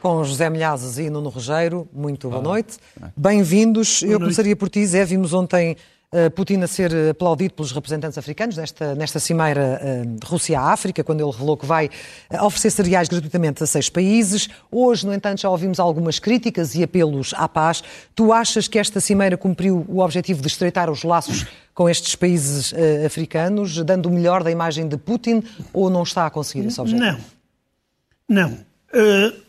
com José Milhazes e Nuno Rogério. Muito boa noite. Bem-vindos. Eu começaria por ti, Zé. Vimos ontem uh, Putin a ser aplaudido pelos representantes africanos nesta, nesta cimeira uh, Rússia-África, quando ele revelou que vai uh, oferecer cereais gratuitamente a seis países. Hoje, no entanto, já ouvimos algumas críticas e apelos à paz. Tu achas que esta cimeira cumpriu o objetivo de estreitar os laços com estes países uh, africanos, dando o melhor da imagem de Putin, ou não está a conseguir esse objetivo? Não. Não. Uh,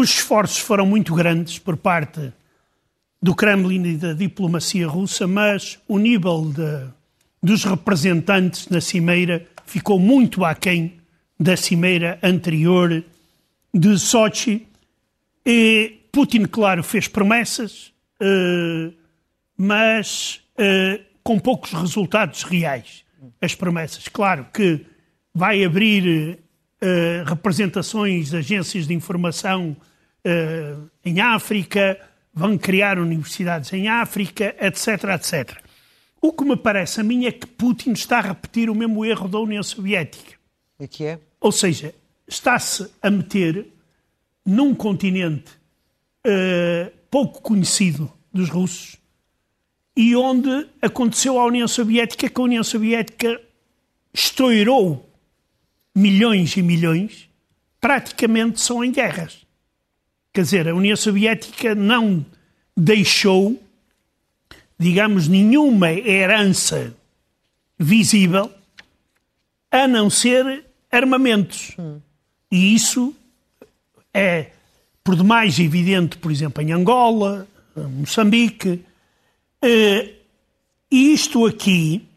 os esforços foram muito grandes por parte do Kremlin e da diplomacia russa, mas o nível de, dos representantes na cimeira ficou muito aquém da cimeira anterior de Sochi. E Putin, claro, fez promessas, uh, mas com poucos resultados reais. As promessas. Claro que vai abrir uh, representações agências de informação uh, em África, vão criar universidades em África, etc, etc. O que me parece a mim é que Putin está a repetir o mesmo erro da União Soviética. E que é? Ou seja, está-se a meter num continente uh, pouco conhecido dos russos, e onde aconteceu à União Soviética que a União Soviética estourou milhões e milhões, praticamente são em guerras. Quer dizer, a União Soviética não deixou, digamos, nenhuma herança visível a não ser armamentos. Hum. E isso é por demais evidente, por exemplo, em Angola, Moçambique, Uh, isto aqui,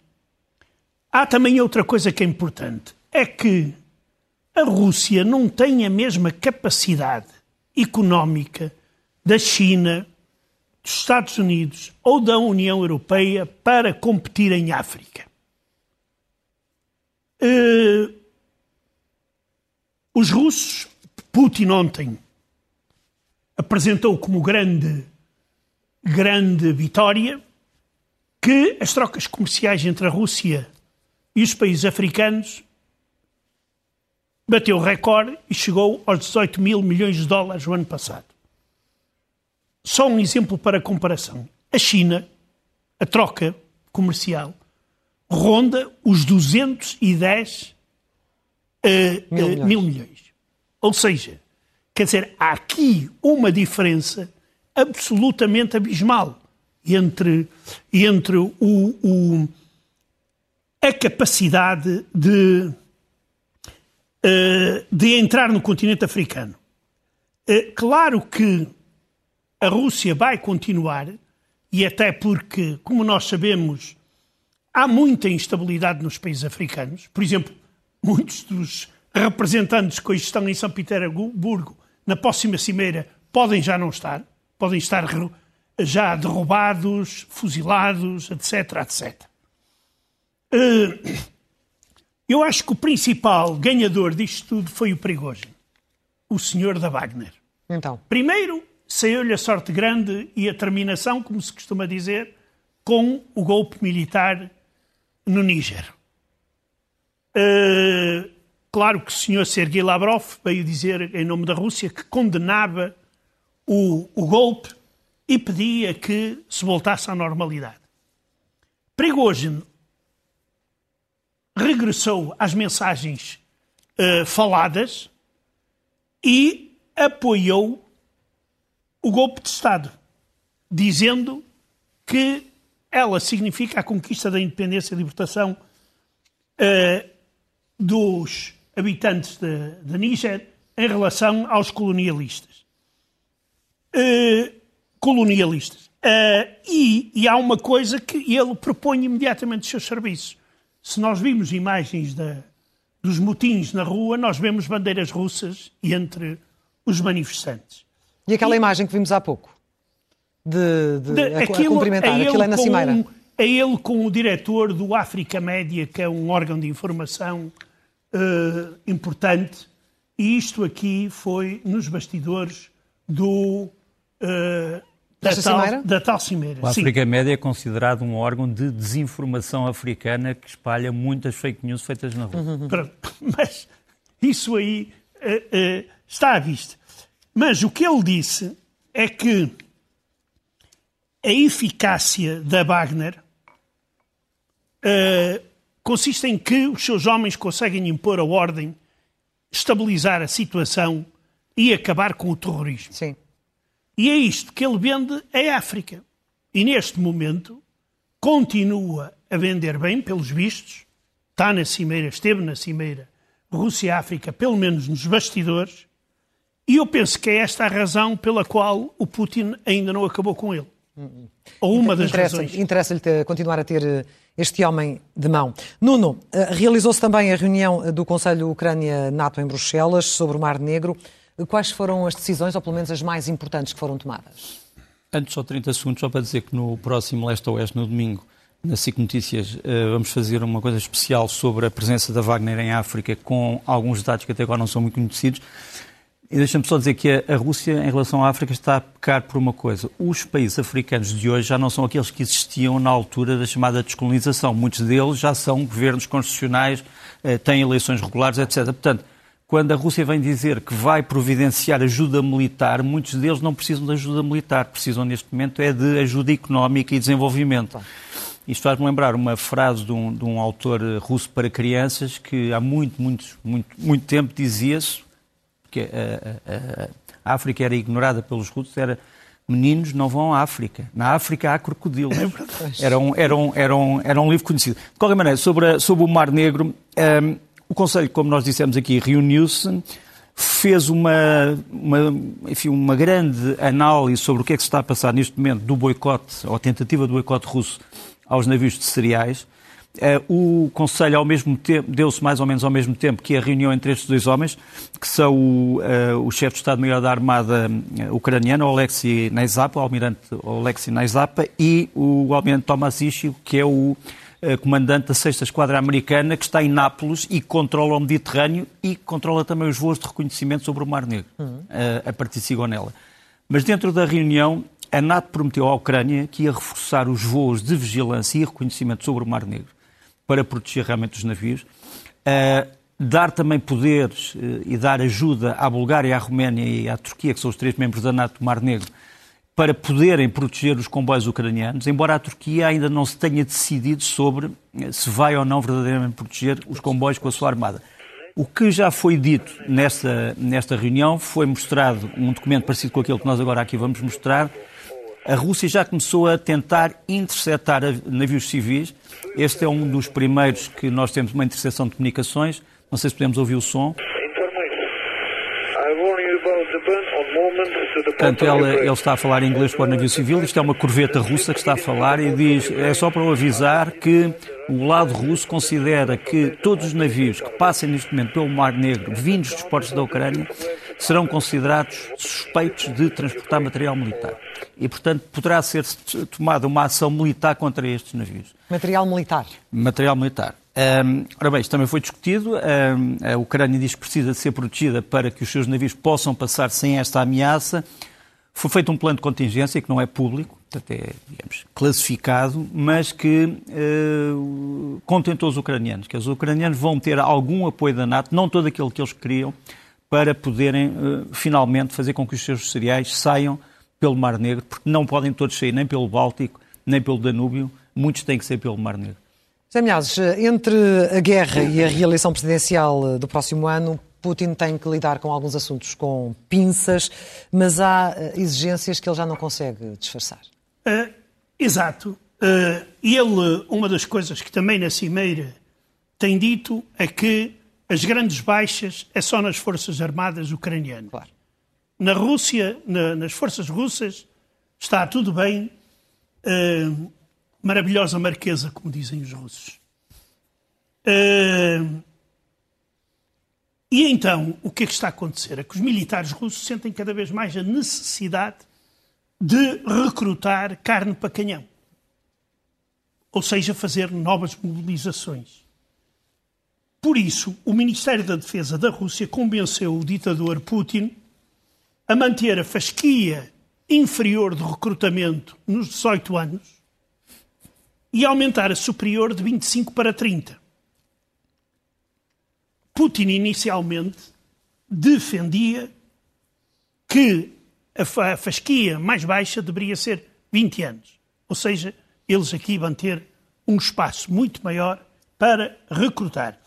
há também outra coisa que é importante: é que a Rússia não tem a mesma capacidade económica da China, dos Estados Unidos ou da União Europeia para competir em África. Uh, os russos, Putin ontem apresentou como grande grande vitória que as trocas comerciais entre a Rússia e os países africanos bateu recorde e chegou aos 18 mil milhões de dólares no ano passado. Só um exemplo para comparação. A China, a troca comercial, ronda os 210 uh, mil, uh, milhões. mil milhões. Ou seja, quer dizer, há aqui uma diferença absolutamente abismal entre, entre o, o a capacidade de, de entrar no continente africano. Uh, claro que a Rússia vai continuar, e até porque, como nós sabemos, há muita instabilidade nos países africanos. Por exemplo, muitos dos representantes que hoje estão em São Petersburgo, na próxima cimeira, podem já não estar podem estar já derrubados, fuzilados, etc, etc. Eh, eu acho que o principal ganhador disto tudo foi o Prigogine, o senhor da Wagner. Então. Primeiro, saiu-lhe a sorte grande e a terminação, como se costuma dizer, com o golpe militar no Níger. Uh, claro que o senhor Sergei Lavrov veio dizer, em nome da Rússia, que condenava o, o golpe e pedia que se voltasse à normalidade. Prigozhin regressou às mensagens uh, faladas e apoiou o golpe de Estado, dizendo que ela significa a conquista da independência e libertação uh, dos habitantes de Níger em relação aos colonialistas uh, colonialistas. Uh, e, e, há uma coisa que ele propõe imediatamente os seus serviços. Se nós vimos imagens da, dos motins na rua, nós vemos bandeiras russas entre os manifestantes. E aquela e, imagem que vimos há pouco? De, de, de a, aquilo, a cumprimentar, é aquilo é na Cimeira. Um, é ele com o diretor do África Média, que é um órgão de informação uh, importante, e isto aqui foi nos bastidores do uh, da, tal, da tal cimeira. O África Média é considerado um órgão de desinformação africana que espalha muitas fake news feitas na rua. Uhum. Mas isso aí uh, uh, está à vista. Mas o que ele disse é que a eficácia da Wagner uh, consiste em que os seus homens conseguem impor a ordem, estabilizar a situação e acabar com o terrorismo. Sim. E é isto que ele vende à África. E neste momento continua a vender bem, pelos vistos, está na cimeira, esteve na cimeira Rússia-África, pelo menos nos bastidores, e eu penso que é esta a razão pela qual o Putin ainda não acabou com ele. Ou uma das interessa, razões. Interessa-lhe continuar a ter eh, este homem de mão. Nuno, eh, realizou-se também a reunião do Conselho Ucrânia-NATO em Bruxelas sobre o Mar Negro. Quais foram as decisões, ou pelo menos as mais importantes que foram tomadas? Antes, só 30 segundos, só para dizer que no próximo Leste-Oeste, no domingo, na SIC Notícias, vamos fazer uma coisa especial sobre a presença da Wagner em África, com alguns dados que até agora não são muito conhecidos. E deixa-me só dizer que a, Rússia, em relação à África, está a pecar por uma coisa. Os países africanos de hoje já não são aqueles que existiam na altura da chamada descolonização. Muitos deles já são governos constitucionais, eh, têm eleições regulares, etc. Portanto, quando a Rússia vem dizer que vai providenciar ajuda militar, muitos deles não precisam de ajuda militar, precisam neste momento é de ajuda económica e desenvolvimento. Isto faz-me lembrar uma frase de um, de um, autor russo para crianças que há muito, muito, muito, muito tempo dizia-se, porque a, a, a, África era ignorada pelos russos, era meninos não vão à África. Na África há crocodilos. É era, um, era, um, era, um, era um livro conhecido. De qualquer maneira, sobre, a, sobre o Mar Negro, um, o Conselho, como nós dissemos aqui, reuniu-se, fez uma, uma, enfim, uma grande análise sobre o que é que se está a passar neste momento do boicote, ou tentativa do boicote russo aos navios de cereais. Eh, o Conselho, ao mesmo tempo, deu-se mais ou menos ao mesmo tempo que a reunião entre estes dois homens, que são o, uh, o chefe de Estado-Maior da Armada eh, ucraniana, Alexei Naizapa, o almirante Alexei Naizapa, e o almirante Tomás Ischio, que é o comandante da 6 Esquadra Americana, que está em Nápoles e controla o Mediterrâneo e controla também os voos de reconhecimento sobre o Mar Negro, uhum. uh, a partir de Sigonella. Mas dentro da reunião, a NATO prometeu à Ucrânia que ia reforçar os voos de vigilância e reconhecimento sobre o Mar Negro para proteger realmente os navios. Uh, dar também poderes e dar ajuda à Bulgária, à Roménia e à Turquia, que são os três membros da NATO do Mar Negro, para poderem proteger os comboios ucranianos, embora a Turquia ainda não se tenha decidido sobre eh, se vai ou não verdadeiramente proteger os comboios com a sua armada. O que já foi dito nesta, nesta reunião foi mostrado um documento parecido com aquele que nós agora aqui vamos mostrar, a Rússia já começou a tentar interceptar navios civis. Este é um dos primeiros que nós temos uma interseção de comunicações. Não sei se podemos ouvir o som. Portanto, ele, ele, está a falar em inglês para o navio civil. Isto é uma corveta russa que está a falar e diz: é só para o avisar que o lado russo considera que todos os navios que passem neste momento pelo Mar Negro, vindos dos portos da Ucrânia, serão considerados suspeitos de transportar material militar. E, portanto, poderá ser tomada uma ação militar contra estes navios. Material militar? Material militar. Um, ora bem, isto também foi discutido. Um, a Ucrânia diz que precisa de ser protegida para que os seus navios possam passar sem esta ameaça. Foi feito um plano de contingência que não é público, até, digamos, classificado, mas que uh, contentou os ucranianos. Que os ucranianos vão ter algum apoio da NATO, não todo aquele que eles queriam, para poderem uh, finalmente fazer com que os seus cereais saiam pelo Mar Negro, porque não podem todos sair nem pelo Báltico, nem pelo Danúbio, muitos têm que ser pelo Mar Negro. José Milhazes, entre a guerra e a reeleição presidencial do próximo ano, Putin tem que lidar com alguns assuntos com pinças, mas há eh, exigências que ele já não consegue disfarçar. Uh, exato. Uh, ele, uma das coisas que também na Cimeira tem dito é que as grandes baixas é só nas Forças Armadas ucranianas. Claro. Na Rússia, na, nas forças russas, está tudo bem. Uh, maravilhosa marquesa, como dizem os russos. Uh, e então, o que é que está a acontecer? É que os militares russos sentem cada vez mais a necessidade de recrutar carne para canhão. Ou seja, fazer novas mobilizações. Por isso, o Ministério da Defesa da Rússia convenceu o ditador Putin a manter a fasquia inferior de recrutamento nos 18 anos e aumentar a superior de 25 para 30. Putin inicialmente defendia que a fasquia mais baixa deveria ser 20 anos. Ou seja, eles aqui vão ter um espaço muito maior para recrutar.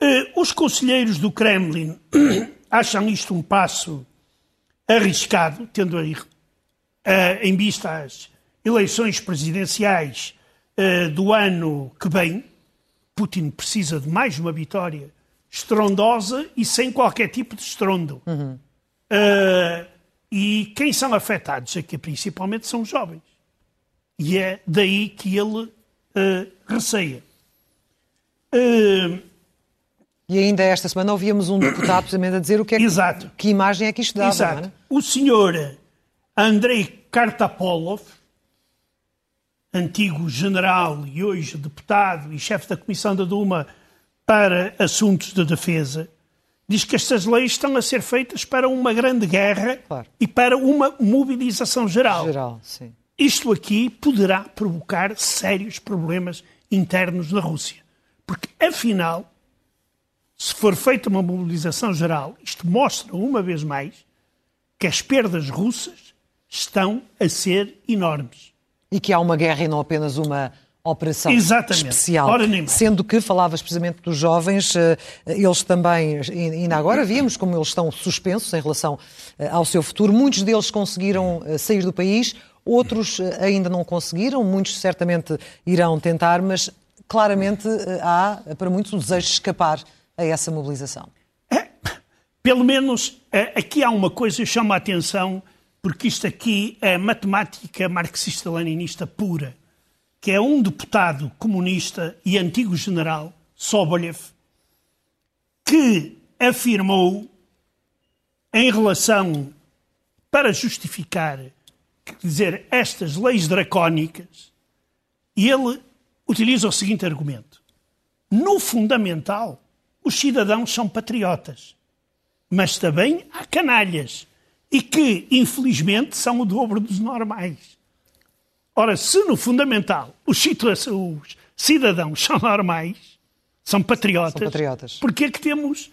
Eh, os conselheiros do Kremlin acham isto um passo arriscado, tendo em vista as eleições presidenciais uh, do ano que vem. Putin precisa de mais uma vitória estrondosa e sem qualquer tipo de estrondo. Uhum. Uh, e quem são afetados aqui principalmente são os jovens. E é daí que ele uh, receia. Uh, e ainda esta semana ouvíamos um deputado precisamente a dizer o que é que, Exato. que imagem é que isto dá. Exato. É? O senhor Andrei Kartapolov, antigo general e hoje deputado e chefe da Comissão da Duma para Assuntos de Defesa, diz que estas leis estão a ser feitas para uma grande guerra claro. e para uma mobilização geral. Geral. Isto aqui poderá provocar sérios problemas internos na Rússia. Porque, afinal, se for feita uma mobilização geral, isto mostra uma vez mais que as perdas russas estão a ser enormes. E que há uma guerra e não apenas uma operação Exatamente. especial. Sendo que falavas precisamente dos jovens, eh, eles também, ainda agora vimos como eles estão suspensos em relação eh, ao seu futuro. Muitos deles conseguiram eh, sair do país, outros ainda não conseguiram, muitos certamente irão tentar, mas claramente há para muitos o desejo de escapar a essa mobilização. É, pelo menos aqui há uma coisa que chama a atenção porque isto aqui é matemática marxista-leninista pura, que é um deputado comunista e antigo general, Sobolev, que afirmou em relação para justificar, quer dizer, estas leis dracónicas, e ele utiliza o seguinte argumento: no fundamental, os cidadãos são patriotas, mas também há canalhas e que, infelizmente, são o dobro dos normais. Ora, se no fundamental os, os cidadãos são normais, são patriotas, são patriotas. porque é que temos.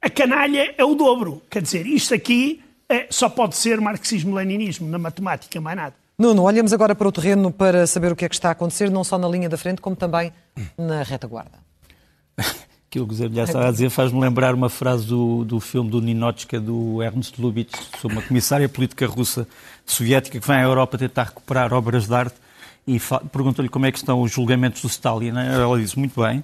A canalha é o dobro. Quer dizer, isto aqui é, só pode ser marxismo-leninismo, na matemática, mais nada. Nuno, olhamos agora para o terreno para saber o que é que está a acontecer, não só na linha da frente, como também na retaguarda. Aquilo que o Zé já estava a dizer faz-me lembrar uma frase do, do filme do Ninochka, do Ernst Lubitsch, sobre uma comissária política russa soviética que vem à Europa tentar recuperar obras de arte e perguntou-lhe como é que estão os julgamentos do Stalin. Ela disse, muito bem,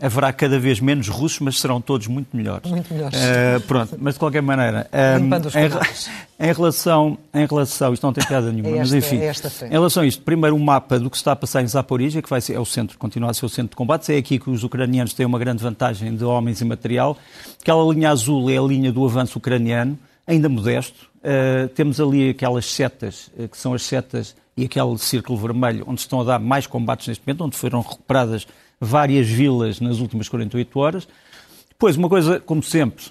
haverá cada vez menos russos, mas serão todos muito melhores. Muito melhores. Uh, pronto, mas de qualquer maneira, um, em, em, relação, em relação, isto não tem piada nenhuma, é esta, mas enfim, é em relação a isto, primeiro um mapa do que se está a passar em Zaporizhia, que vai ser, é o centro, continua a ser o centro de combates, é aqui que os ucranianos têm uma grande vantagem de homens e material. Aquela linha azul é a linha do avanço ucraniano, ainda modesto. Uh, temos ali aquelas setas, que são as setas e aquele círculo vermelho, onde estão a dar mais combates neste momento, onde foram recuperadas várias vilas nas últimas 48 horas. Depois, uma coisa, como sempre,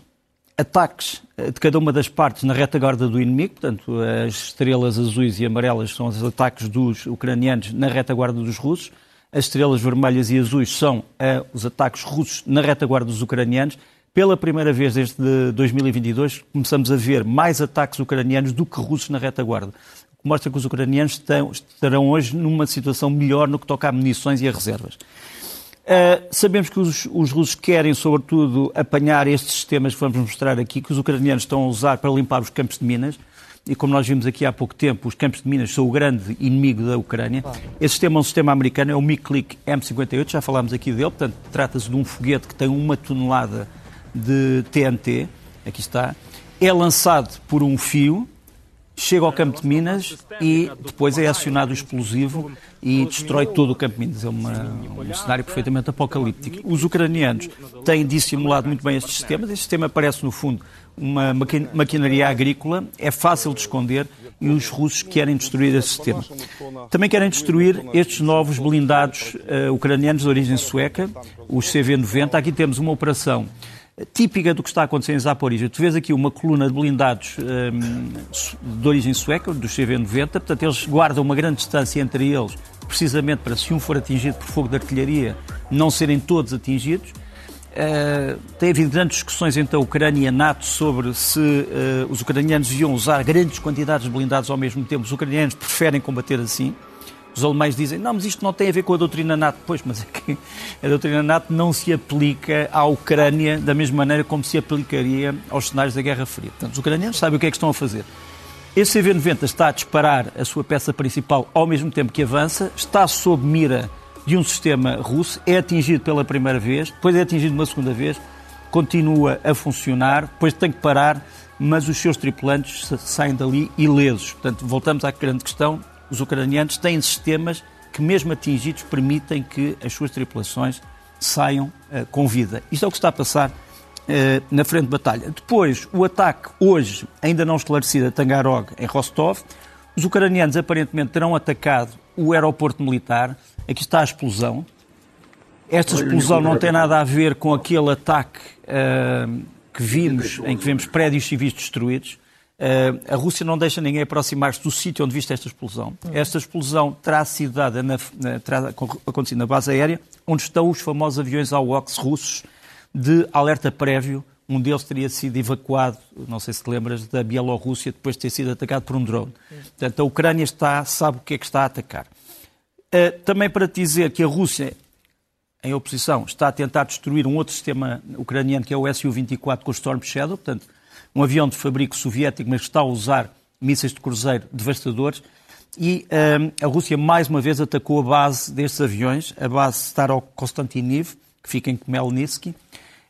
ataques eh, de cada uma das partes na retaguarda do inimigo, portanto, as estrelas azuis e amarelas são os ataques dos ucranianos na retaguarda dos russos, as estrelas vermelhas e azuis são uh, os ataques russos na retaguarda dos ucranianos. Pela primeira vez desde 2022, começamos a ver mais ataques ucranianos do que russos na retaguarda que mostra que os ucranianos estarão hoje numa situação melhor no que toca a munições e a reservas. Uh, sabemos que os, os, russos querem, sobretudo, apanhar estes sistemas que vamos mostrar aqui, que os ucranianos estão a usar para limpar os campos de minas. E como nós vimos aqui há pouco tempo, os campos de minas são o grande inimigo da Ucrânia. Claro. Esse sistema é um sistema americano, é o MiClick M58, já falámos aqui dele. Portanto, trata-se de um foguete que tem uma tonelada de TNT. Aqui está. É lançado por um fio, chega ao campo de minas e depois é acionado o explosivo e destrói todo o campo de minas. É uma, um cenário perfeitamente apocalíptico. Os ucranianos têm dissimulado muito bem estes sistemas. Este sistema parece, no fundo, uma maquinaria agrícola, é fácil de esconder e os russos querem destruir esse sistema. Também querem destruir estes novos blindados uh, ucranianos de origem sueca, os CV-90. Aqui temos uma operação típica do que está a acontecer em Zaporizhia. Tu vês aqui uma coluna de blindados um, de origem sueca, dos CV-90, portanto eles guardam uma grande distância entre eles, precisamente para se um for atingido por fogo de artilharia, não serem todos atingidos. Uh, tem havido grandes discussões entre a Ucrânia e a NATO sobre se uh, os ucranianos iam usar grandes quantidades de blindados ao mesmo tempo. Os ucranianos preferem combater assim. Os alemães dizem, não, mas isto não tem a ver com a doutrina NATO. Pois, mas é que a doutrina NATO não se aplica à Ucrânia da mesma maneira como se aplicaria aos cenários da Guerra Fria. Portanto, os ucranianos sabem o que é que estão a fazer. Esse CV-90 está a disparar a sua peça principal ao mesmo tempo que avança, está sob mira de um sistema russo, é atingido pela primeira vez, depois é atingido uma segunda vez, continua a funcionar, depois tem que parar, mas os seus tripulantes saem dali ilesos. Portanto, voltamos à grande questão: os ucranianos têm sistemas que, mesmo atingidos, permitem que as suas tripulações saiam uh, com vida. Isto é o que está a passar uh, na frente de batalha. Depois, o ataque, hoje, ainda não esclarecido, a Tangarog, em Rostov. Os ucranianos aparentemente terão atacado o aeroporto militar. Aqui está a explosão. Esta explosão não tem nada a ver com aquele ataque uh, que vimos, em que vemos prédios civis destruídos. Uh, a Rússia não deixa ninguém aproximar-se do sítio onde viste esta explosão. Esta explosão terá sido dada na, terá acontecido na base aérea, onde estão os famosos aviões AWACS russos de alerta prévio. Um deles teria sido evacuado, não sei se te lembras, da Bielorrússia depois de ter sido atacado por um drone. Portanto, a Ucrânia está, sabe o que é que está a atacar. Uh, também para te dizer que a Rússia, em oposição, está a tentar destruir um outro sistema ucraniano, que é o Su-24 com o Storm Shadow, portanto, um avião de fabrico soviético, mas que está a usar mísseis de cruzeiro devastadores. E uh, a Rússia, mais uma vez, atacou a base destes aviões, a base Staro-Konstantiniv, que fica em Khmelnytsky.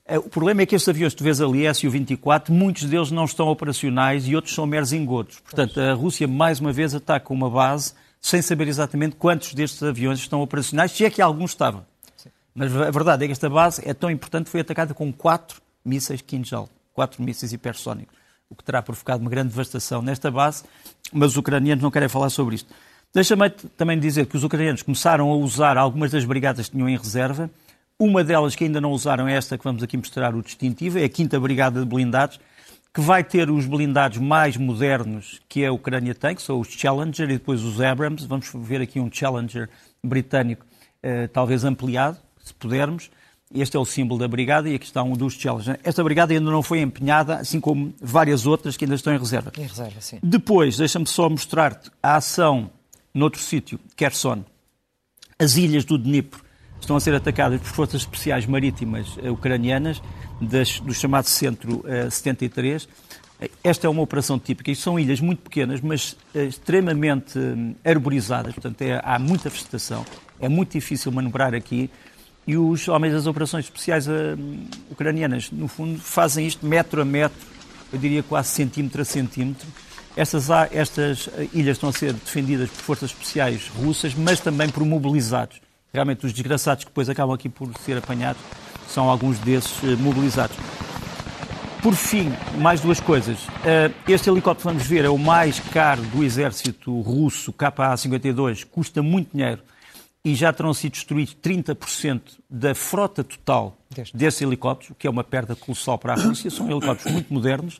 Uh, o problema é que estes aviões que tu vês ali, Su-24, muitos deles não estão operacionais e outros são meros engodos. Portanto, a Rússia, mais uma vez, ataca uma base sem saber exatamente quantos destes aviões estão operacionais, se é que alguns estavam. Mas a verdade é que esta base é tão importante que foi atacada com quatro mísseis Kinjal, quatro mísseis hipersónicos, o que terá provocado uma grande devastação nesta base, mas os ucranianos não querem falar sobre isto. Deixa-me também dizer que os ucranianos começaram a usar algumas das brigadas que tinham em reserva. Uma delas que ainda não usaram é esta que vamos aqui mostrar o distintivo, é a 5 Brigada de Blindados, que vai ter os blindados mais modernos que a Ucrânia tem, que são os Challenger e depois os Abrams. Vamos ver aqui um Challenger britânico, eh, talvez ampliado, se pudermos. Este é o símbolo da brigada e aqui está um dos Challenger. Esta brigada ainda não foi empenhada, assim como várias outras que ainda estão em reserva. Em reserva, sim. Depois, deixa-me só mostrar-te a ação noutro sítio, Kherson. As ilhas do Dnipro estão a ser atacadas por forças especiais marítimas eh, ucranianas das, do chamado Centro uh, 73. Esta é uma operação típica. Isto são ilhas muito pequenas, mas uh, extremamente uh, arborizadas, portanto é, há muita vegetação. É muito difícil manobrar aqui. E os homens das operações especiais ucranianas, no fundo, fazem isto metro a metro, eu diria quase centímetro a centímetro. Estas, estas ilhas estão a ser defendidas por forças especiais russas, mas também por mobilizados. Realmente, os desgraçados que depois acabam aqui por ser apanhados são alguns desses eh, mobilizados. Por fim, mais duas coisas. Eh, este helicóptero vamos ver é o mais caro do exército russo, KA-52, custa muito dinheiro e já terão sido destruídos 30% da frota total desses helicópteros, o que é uma perda colossal para a Rússia. São helicópteros muito modernos.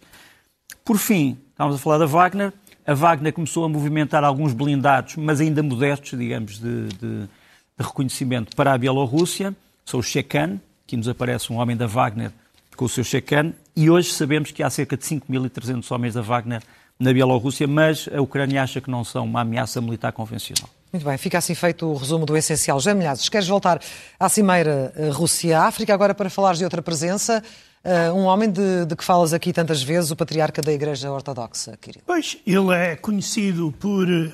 Por fim, estamos a falar da Wagner. A Wagner começou a movimentar alguns blindados, mas ainda modestos, digamos, de, de, de reconhecimento para a Bielorrússia. São os Shekan, Aqui nos aparece um homem da Wagner com o seu Shekan, e hoje sabemos que há cerca de 5.300 homens da Wagner na Bielorrússia, mas a Ucrânia acha que não são uma ameaça militar convencional. Muito bem, fica assim feito o resumo do essencial. José Milhazes, queres voltar à cimeira eh, Rússia-África agora para falares de outra presença? Uh, um homem de, de, que falas aqui tantas vezes, o patriarca da Igreja Ortodoxa, querido. Pois, ele é conhecido por eh,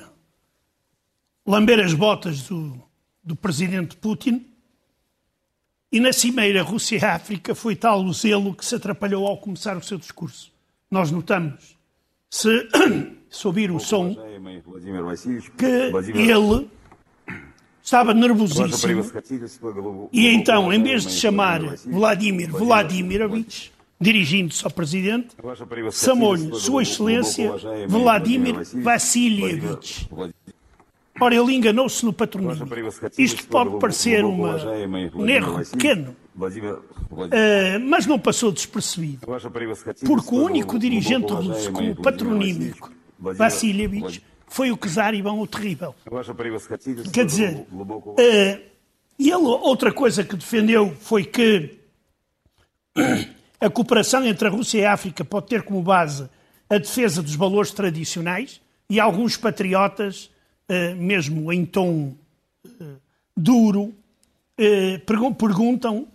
lamber as botas do, do presidente Putin e na cimeira Rússia-África foi tal o zelo que se atrapalhou ao começar o seu discurso. Nós notamos, se, se ouvir o som, que ele estava nervosíssimo. e então, em vez de chamar Vladimir Vladimirovich, dirigindo-se ao Presidente, chamou-lhe Sua Excelência Vladimir Vassilievich. Ora, ele enganou-se no patronismo. Isto pode parecer uma, um erro pequeno, uh, mas não passou despercebido. Porque o único dirigente russo com o patronímico, Vassilievich, foi o czar Ivan o Terrível. Quer dizer, uh, ele, outra coisa que defendeu foi que a cooperação entre a Rússia e a África pode ter como base a defesa dos valores tradicionais e alguns patriotas, eh, mesmo em tom eh, duro, eh, perguntam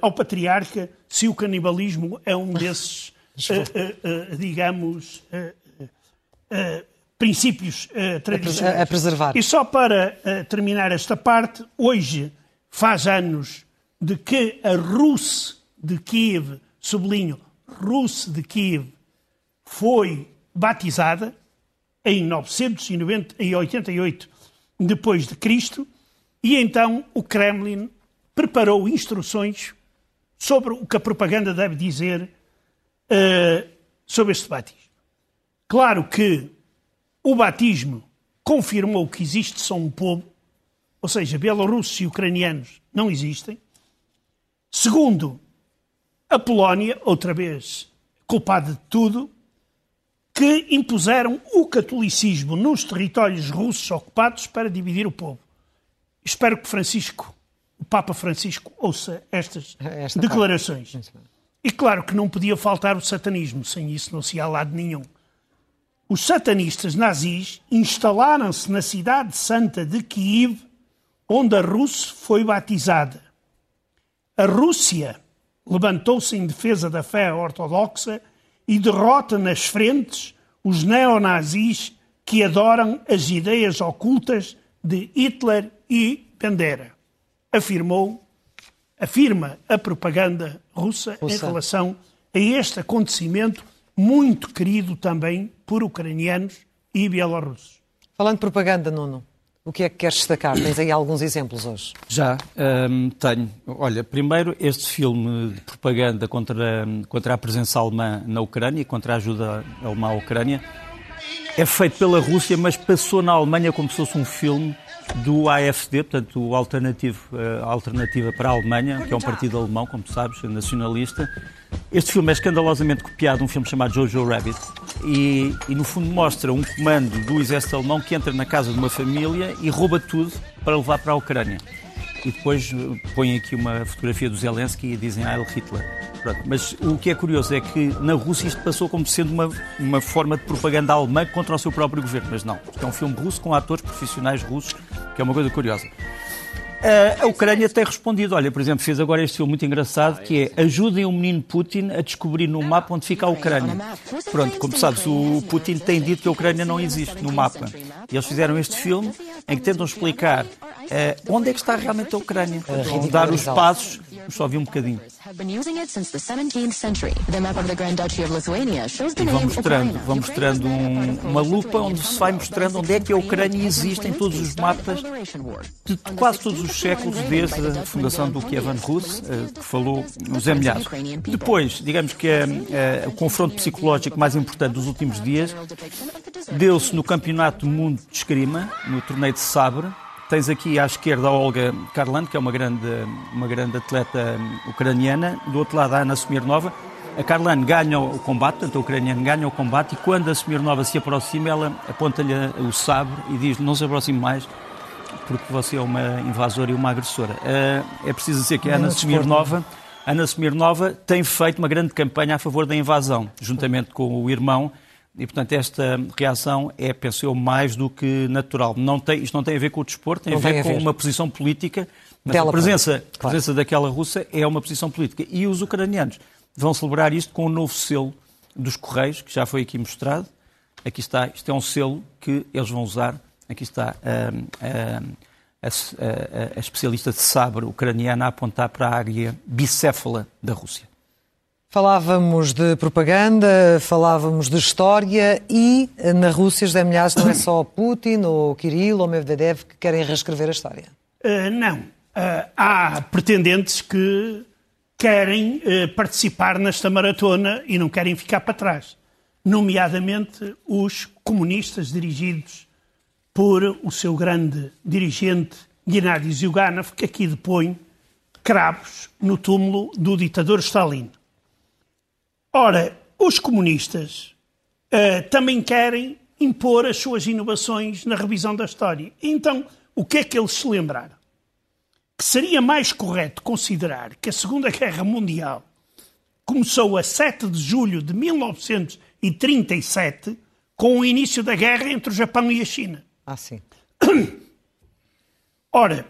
ao patriarca se o canibalismo é um desses, digamos, princípios tradicionais. A preservar. E só para terminar esta parte, hoje faz anos de que a Rus de Kiev, sublinho, Rus de Kiev, foi batizada em 988 depois de Cristo e então o Kremlin preparou instruções sobre o que a propaganda deve dizer uh, sobre este batismo. Claro que o batismo confirmou que existe só um povo, ou seja, bielorrussos e ucranianos não existem. Segundo, a Polónia, outra vez culpada de tudo, que impuseram o catolicismo nos territórios russos ocupados para dividir o povo. Espero que Francisco, o Papa Francisco, ouça estas Esta declarações. Parte. E claro que não podia faltar o satanismo, sem isso não se há lado nenhum. Os satanistas nazis instalaram-se na cidade santa de Kiev, onde a Rússia foi batizada. A Rússia levantou-se em defesa da fé ortodoxa e derrota nas frentes os neonazis que adoram as ideias ocultas de Hitler e Bandera. Afirmou, afirma a propaganda russa em relação a este acontecimento muito querido também por ucranianos e bielorrussos. Falando de propaganda, Nuno, o que é que queres destacar? Tens aí alguns exemplos hoje. Já, hum, tenho. Olha, primeiro, este filme de propaganda contra, contra a presença alemã na Ucrânia, contra a ajuda alemã à Ucrânia, é feito pela Rússia, mas passou na Alemanha como se fosse um filme do AFD, portanto, o alternativo, a alternativa para a Alemanha, que é um partido alemão, como sabes, nacionalista. Este filme é escandalosamente copiado de um filme chamado Jojo Rabbit, e, e, no fundo mostra um comando do exército alemão que entra na casa de uma família e rouba tudo para levar para a Ucrânia. E depois eh, põe aqui uma fotografia do Zelensky e dizem Heil Hitler. Pronto. Mas o que é curioso é que na Rússia isto passou como sendo uma, uma forma de propaganda alemã contra o seu próprio governo. Mas não, isto é um filme russo com atores profissionais russos, que é uma coisa curiosa. A Ucrânia tem respondido. Olha, por exemplo, fez agora este filme muito engraçado que é Ajudem o menino Putin a descobrir no mapa onde fica a Ucrânia. Pronto, como sabes, o Putin tem dito que a Ucrânia não existe no mapa. E eles fizeram este filme em que tentam explicar uh, onde é que está realmente a Ucrânia. Vão dar os passos, só vi um bocadinho. E vão mostrando, vão mostrando um, uma lupa onde se vai mostrando onde é que a Ucrânia existe em todos os mapas de quase todos os séculos desde a fundação do Kievan Rus, eh, que falou no Zé Milhado. Depois, digamos que é, é, o confronto psicológico mais importante dos últimos dias deu-se no Campeonato do Mundo de Esgrima, no torneio de Sabre. Tens aqui à esquerda a Olga Karlan, que é uma grande, uma grande atleta ucraniana. Do outro lado a Ana Smirnova. A Karlan ganha o combate, portanto a ucraniana ganha o combate e quando a Smirnova se aproxima, ela aponta-lhe o sabre e diz não se aproxime mais, porque você é uma invasora e uma agressora. Eh, é preciso dizer que a Ana Smirnova, Ana Smirnova tem feito uma grande campanha a favor da invasão, juntamente com o irmão, e, portanto, esta reação é, penso eu, mais do que natural. Não tem, isto não tem a ver com o desporto, tem, a ver, tem a ver com uma posição política. Mas a presença, presença daquela russa é uma posição política. E os ucranianos vão celebrar isto com o um novo selo dos Correios, que já foi aqui mostrado. Aqui está, isto é um selo que eles vão usar Aqui está a, a, a, a especialista de sabre ucraniana a apontar para a área bicéfala da Rússia. Falávamos de propaganda, falávamos de história e na Rússia, José Milhares, não é só Putin ou Kirill ou Medvedev que querem reescrever a história? Uh, não. Uh, há pretendentes que querem uh, participar nesta maratona e não querem ficar para trás. Nomeadamente os comunistas dirigidos por o seu grande dirigente Gennady Zyuganov, que aqui depõe cravos no túmulo do ditador Stalin. Ora, os comunistas uh, também querem impor as suas inovações na revisão da história. Então, o que é que eles se lembraram? Que seria mais correto considerar que a Segunda Guerra Mundial começou a 7 de julho de 1937 com o início da guerra entre o Japão e a China. Ah, sim. Ora,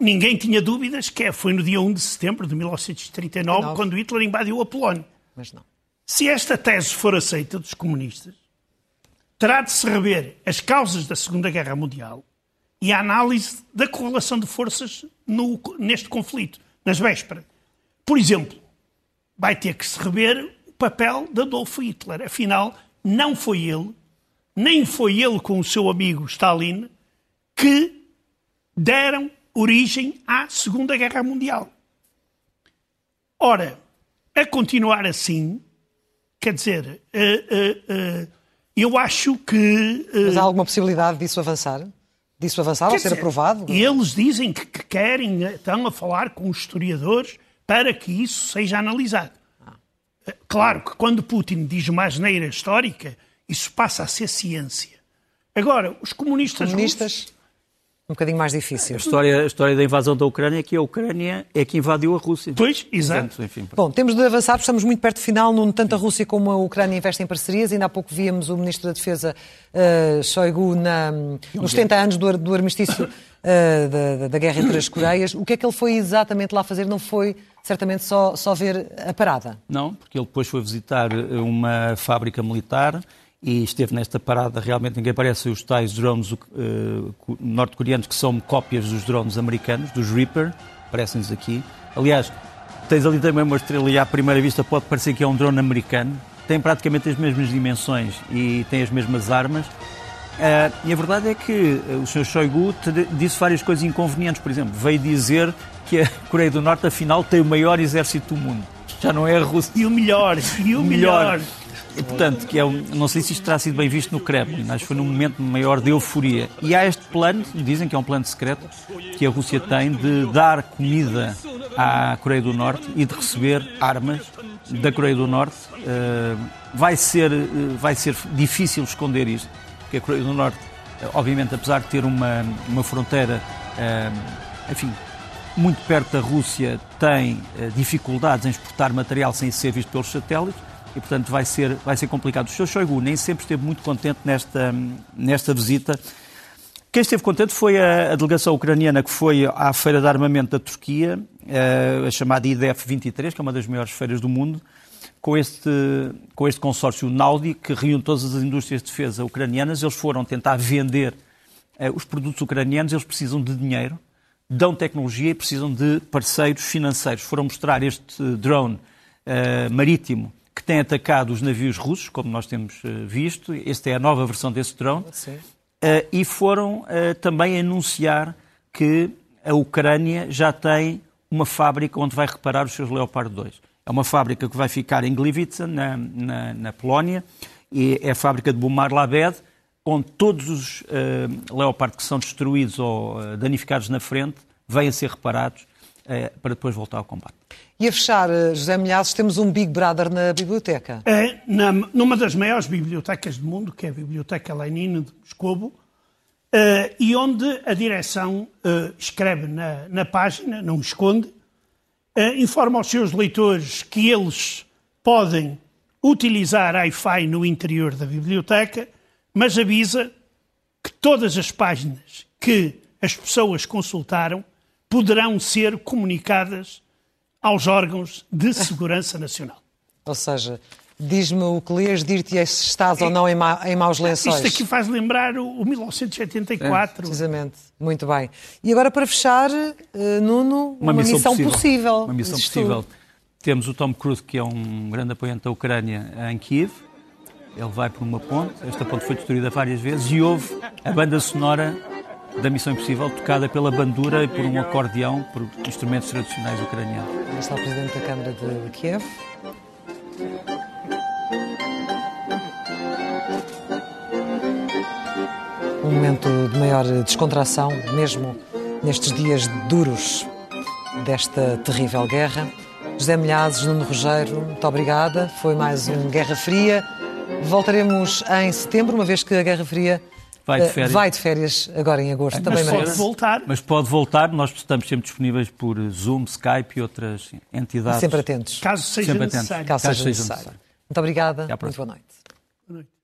ninguém tinha dúvidas que foi no dia 1 de setembro de 1939 19. quando Hitler invadiu a Polónia. Mas não. Se esta tese for aceita dos comunistas, terá de se rever as causas da Segunda Guerra Mundial e a análise da correlação de forças no, neste conflito, nas vésperas. Por exemplo, vai ter que se rever o papel de Adolf Hitler. Afinal, não foi ele, nem foi ele com o seu amigo Stalin, que deram origem à Segunda Guerra Mundial. Ora, a continuar assim, quer dizer, uh, uh, eu acho que. Mas há alguma possibilidade disso avançar? Disso avançar ou ser dizer, aprovado? Eles dizem que, que querem, estão a falar com os historiadores para que isso seja analisado. Claro que quando Putin diz uma asneira histórica, isso passa a ser ciência. Agora, os comunistas, comunistas russos, um bocadinho mais difícil. A história, a história da invasão da Ucrânia é que a Ucrânia é que invadiu a Rússia. Pois, exato. Bom, temos de avançar, porque estamos muito perto do final, num tanto a Rússia como a Ucrânia investem em parcerias. Ainda há pouco víamos o Ministro da Defesa, uh, Shoigu, na, nos 70 anos do, do armistício uh, da, da, guerra entre as Coreias. O que é que ele foi exatamente lá fazer? Não foi certamente só, só ver a parada? Não, porque ele depois foi visitar uma fábrica militar e esteve nesta parada, realmente ninguém parece os tais drones uh, norte-coreanos que são cópias dos drones americanos, dos Reaper, parecem-nos aqui. Aliás, tens ali também uma estrela e à primeira vista pode parecer que é um drone americano, tem praticamente as mesmas dimensões e tem as mesmas armas. Uh, e a verdade é que o Sr. Shoigu disse várias coisas inconvenientes. Por exemplo, veio dizer que a Coreia do Norte, afinal, tem o maior exército do mundo. Já não é a Rússia. E o melhor, e o melhor. melhor. E, portanto, que é um, não sei se isto terá sido bem visto no Kremlin, mas foi num momento maior de euforia. E há este plano, dizem que é um plano secreto, que a Rússia tem de dar comida à Coreia do Norte e de receber armas da Coreia do Norte. Uh, vai, ser, uh, vai ser difícil esconder isto, porque a Coreia do Norte, uh, obviamente, apesar de ter uma, uma fronteira, enfim, muito perto da Rússia, tem dificuldades em exportar material sem ser visto pelos satélites e, portanto, vai ser, vai ser complicado. O Sr. Shoigu nem sempre esteve muito contente nesta, nesta visita. Quem esteve contente foi a, a, delegação ucraniana que foi à Feira de Armamento da Turquia, a, a chamada IDF 23, que é uma das maiores feiras do mundo, com este, com este consórcio Naudi, que reúne todas as indústrias de defesa ucranianas. Eles foram tentar vender uh, os produtos ucranianos, eles precisam de dinheiro, dão tecnologia e precisam de parceiros financeiros. Foram mostrar este drone uh, marítimo que tem atacado os navios russos, como nós temos eh, visto. Esta é a nova versão desse drone. Uh, e foram uh, também anunciar que a Ucrânia já tem uma fábrica onde vai reparar os seus Leopard 2. É uma fábrica que vai ficar em Gliwice, na, na, na Polónia, e é a fábrica de Bumar Labed, onde todos os uh, Leopard que são destruídos ou danificados na frente vêm a ser reparados para depois voltar ao combate. E a fechar, eh, José Milhazes, temos um Big Brother na biblioteca. É, na, numa das maiores bibliotecas do mundo, que é a Biblioteca Lenin de Moscovo, uh, e onde a direção uh, escreve na, na, página, não esconde, uh, informa aos seus leitores que eles podem utilizar Wi-Fi no interior da biblioteca, mas avisa que todas as páginas que as pessoas consultaram poderão ser comunicadas aos órgãos de segurança nacional. Ou seja, diz-me o que lês, dir-te se estás é, ou não em, ma em maus lençóis. Isto aqui faz lembrar o, o 1984. É, precisamente, muito bem. E agora para fechar, uh, Nuno, uma, uma missão, missão possível. possível. Uma missão possível. Temos o Tom Cruise, que é um grande apoiante da Ucrânia em Kiev. Ele vai por uma ponte, esta ponte foi destruída várias vezes e houve a banda sonora da Missão Impossível, tocada pela bandura e por um acordeão, por instrumentos tradicionais ucranianos. Está o Presidente da Câmara de Kiev. Um momento de maior descontração, mesmo nestes dias duros desta terrível guerra. José Milhazes, Nuno Rogério, muito obrigada. Foi mais um Guerra Fria. Voltaremos em setembro, uma vez que a Guerra Fria Vai de férias. Vai de férias agora em agosto, também Mas pode merece. voltar. Mas pode voltar, nós estamos sempre disponíveis por Zoom, Skype e outras entidades. Sempre atentos, Caso seja Sempre atentos. necessário. caso Caso seja necessário. necessário. Muito obrigada, muito boa noite. Boa noite.